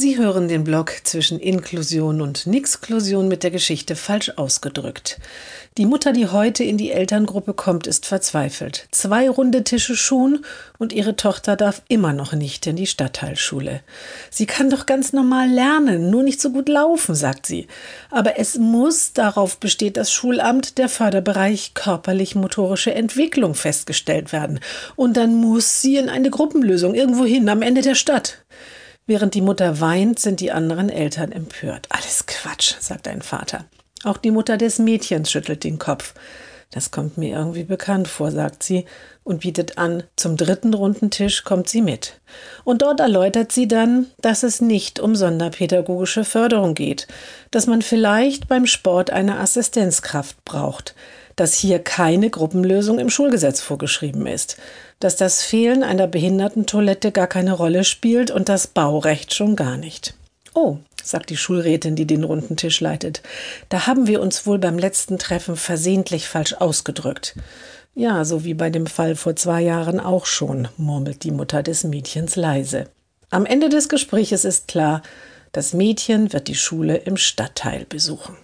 Sie hören den Blog zwischen Inklusion und Nixklusion mit der Geschichte falsch ausgedrückt. Die Mutter, die heute in die Elterngruppe kommt, ist verzweifelt. Zwei runde Tische schon und ihre Tochter darf immer noch nicht in die Stadtteilschule. Sie kann doch ganz normal lernen, nur nicht so gut laufen, sagt sie. Aber es muss, darauf besteht das Schulamt, der Förderbereich körperlich-motorische Entwicklung festgestellt werden. Und dann muss sie in eine Gruppenlösung irgendwo hin am Ende der Stadt. Während die Mutter weint, sind die anderen Eltern empört. Alles Quatsch, sagt ein Vater. Auch die Mutter des Mädchens schüttelt den Kopf. Das kommt mir irgendwie bekannt vor, sagt sie und bietet an, zum dritten runden Tisch kommt sie mit. Und dort erläutert sie dann, dass es nicht um sonderpädagogische Förderung geht, dass man vielleicht beim Sport eine Assistenzkraft braucht, dass hier keine Gruppenlösung im Schulgesetz vorgeschrieben ist, dass das Fehlen einer Behindertentoilette gar keine Rolle spielt und das Baurecht schon gar nicht. Oh, sagt die Schulrätin, die den runden Tisch leitet, da haben wir uns wohl beim letzten Treffen versehentlich falsch ausgedrückt. Ja, so wie bei dem Fall vor zwei Jahren auch schon, murmelt die Mutter des Mädchens leise. Am Ende des Gespräches ist klar, das Mädchen wird die Schule im Stadtteil besuchen.